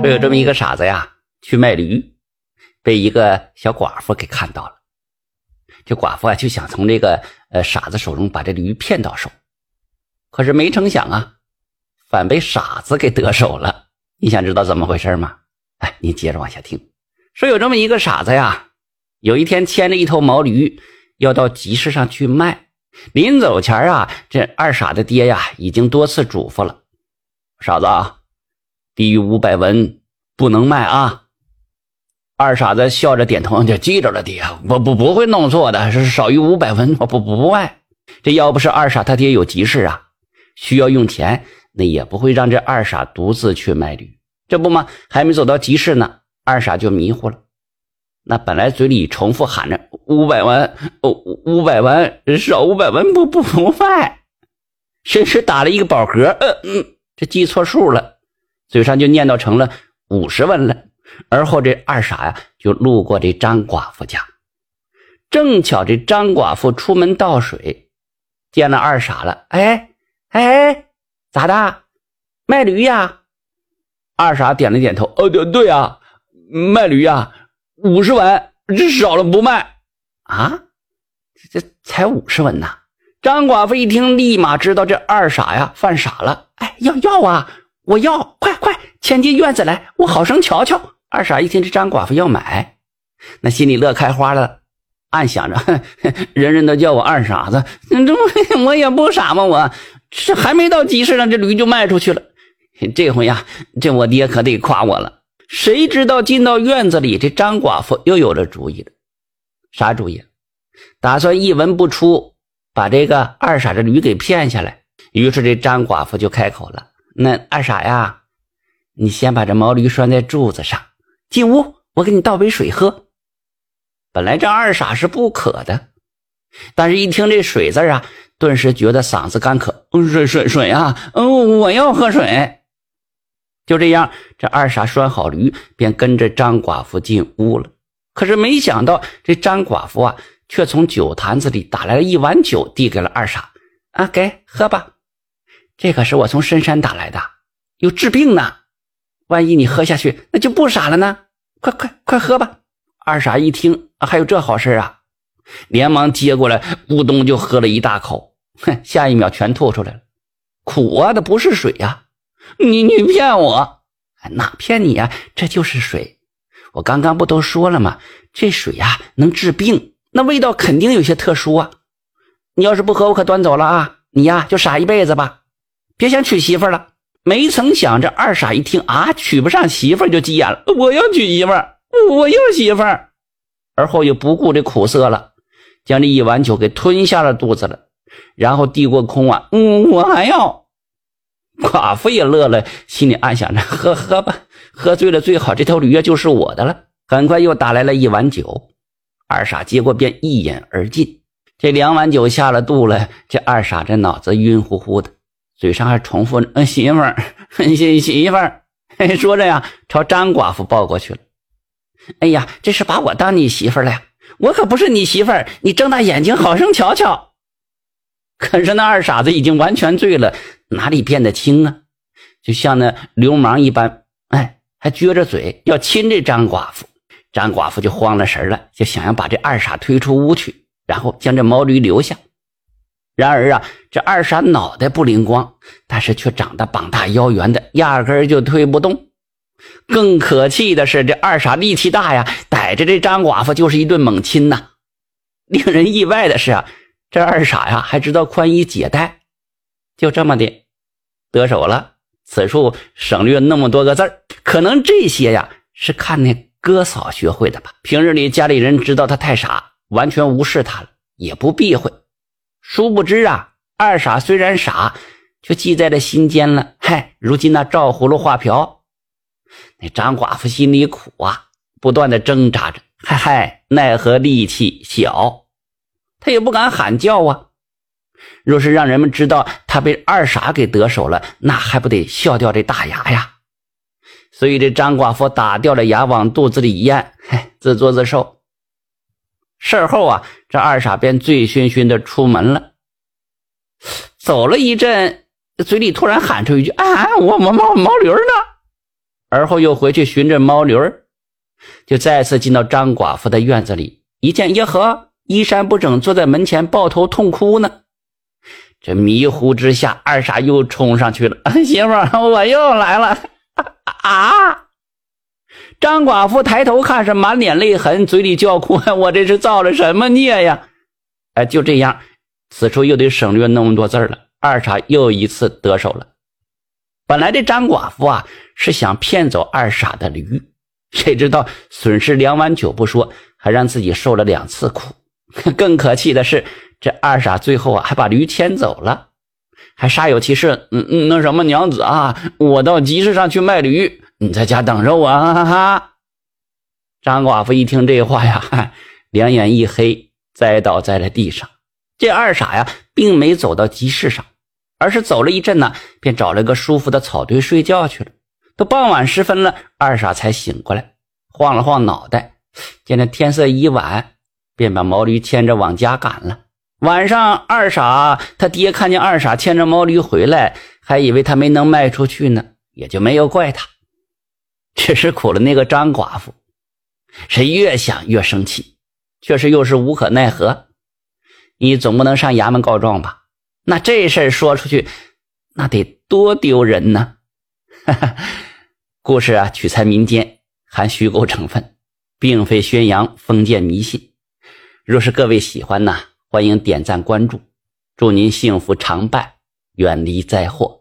说有这么一个傻子呀，去卖驴，被一个小寡妇给看到了。这寡妇啊，就想从这个呃傻子手中把这驴骗到手，可是没成想啊，反被傻子给得手了。你想知道怎么回事吗？哎，你接着往下听。说有这么一个傻子呀，有一天牵着一头毛驴要到集市上去卖，临走前啊，这二傻的爹呀已经多次嘱咐了，傻子啊。低于五百文不能卖啊！二傻子笑着点头，就记着了，爹，我不不会弄错的，是少于五百文，我不不卖。这要不是二傻他爹有急事啊，需要用钱，那也不会让这二傻独自去卖驴。这不嘛，还没走到集市呢，二傻就迷糊了。那本来嘴里重复喊着五百文，哦，五百文，少五百文不不不卖，甚至打了一个饱嗝，嗯嗯，这记错数了。嘴上就念叨成了五十文了，而后这二傻呀就路过这张寡妇家，正巧这张寡妇出门倒水，见了二傻了。哎哎，咋的？卖驴呀？二傻点了点头。哦，对对呀，卖驴呀，五十文，这少了不卖啊？这才五十文呐！张寡妇一听，立马知道这二傻呀犯傻了。哎，要要啊！我要快快牵进院子来，我好生瞧瞧。二傻一听这张寡妇要买，那心里乐开花了，暗想着：人人都叫我二傻子，这 我也不傻嘛，我这还没到集市上，这驴就卖出去了。这回呀，这我爹可得夸我了。谁知道进到院子里，这张寡妇又有了主意了。啥主意？打算一文不出，把这个二傻这驴给骗下来。于是这张寡妇就开口了。那二傻呀，你先把这毛驴拴在柱子上，进屋，我给你倒杯水喝。本来这二傻是不渴的，但是一听这水字啊，顿时觉得嗓子干渴。嗯水水水啊，嗯，我要喝水。就这样，这二傻拴好驴，便跟着张寡妇进屋了。可是没想到，这张寡妇啊，却从酒坛子里打来了一碗酒，递给了二傻。啊，给喝吧。这可是我从深山打来的，有治病呢。万一你喝下去，那就不傻了呢。快快快喝吧！二傻一听，还有这好事啊，连忙接过来，咕咚就喝了一大口。哼，下一秒全吐出来了，苦啊！那不是水呀！你你骗我？哪骗你呀？这就是水。我刚刚不都说了吗？这水呀能治病，那味道肯定有些特殊啊。你要是不喝，我可端走了啊！你呀就傻一辈子吧。别想娶媳妇了，没曾想这二傻一听啊，娶不上媳妇就急眼了。我要娶媳妇，我要媳妇。而后又不顾这苦涩了，将这一碗酒给吞下了肚子了，然后递过空碗，嗯，我还要。寡妇也乐了，心里暗想着：喝喝吧，喝醉了最好，这头驴就是我的了。很快又打来了一碗酒，二傻接过便一饮而尽。这两碗酒下了肚了，这二傻这脑子晕乎乎的。嘴上还重复嗯“媳妇儿，媳媳妇儿”，说着呀，朝张寡妇抱过去了。哎呀，这是把我当你媳妇儿了呀！我可不是你媳妇儿，你睁大眼睛好生瞧瞧。可是那二傻子已经完全醉了，哪里变得轻啊？就像那流氓一般，哎，还撅着嘴要亲这张寡妇。张寡妇就慌了神了，就想要把这二傻推出屋去，然后将这毛驴留下。然而啊，这二傻脑袋不灵光，但是却长得膀大腰圆的，压根儿就推不动。更可气的是，这二傻力气大呀，逮着这张寡妇就是一顿猛亲呐。令人意外的是啊，这二傻呀还知道宽衣解带，就这么的得手了。此处省略那么多个字儿，可能这些呀是看那哥嫂学会的吧。平日里家里人知道他太傻，完全无视他了，也不避讳。殊不知啊，二傻虽然傻，却记在了心间了。嗨，如今那照葫芦画瓢，那张寡妇心里苦啊，不断的挣扎着。嗨嗨，奈何力气小，他也不敢喊叫啊。若是让人们知道他被二傻给得手了，那还不得笑掉这大牙呀？所以这张寡妇打掉了牙，往肚子里一咽，嗨，自作自受。事后啊，这二傻便醉醺醺的出门了。走了一阵，嘴里突然喊出一句：“啊，我我毛毛驴呢？”而后又回去寻着毛驴儿，就再次进到张寡妇的院子里，一见耶呵，衣衫不整，坐在门前抱头痛哭呢。这迷糊之下，二傻又冲上去了：“媳妇，我又来了！”啊！张寡妇抬头看，是满脸泪痕，嘴里叫哭：“ 我这是造了什么孽呀？”哎，就这样，此处又得省略那么多字了。二傻又一次得手了。本来这张寡妇啊是想骗走二傻的驴，谁知道损失两碗酒不说，还让自己受了两次苦。更可气的是，这二傻最后啊还把驴牵走了，还煞有其事。嗯嗯，那什么娘子啊，我到集市上去卖驴，你在家等着我啊！哈哈。张寡妇一听这话呀，两眼一黑，栽倒在了地上。这二傻呀，并没走到集市上。而是走了一阵呢，便找了个舒服的草堆睡觉去了。都傍晚时分了，二傻才醒过来，晃了晃脑袋，见这天色已晚，便把毛驴牵着往家赶了。晚上，二傻他爹看见二傻牵着毛驴回来，还以为他没能卖出去呢，也就没有怪他，只是苦了那个张寡妇，是越想越生气，却是又是无可奈何。你总不能上衙门告状吧？那这事儿说出去，那得多丢人呢！哈哈，故事啊取材民间，含虚构成分，并非宣扬封建迷信。若是各位喜欢呢，欢迎点赞关注，祝您幸福常伴，远离灾祸。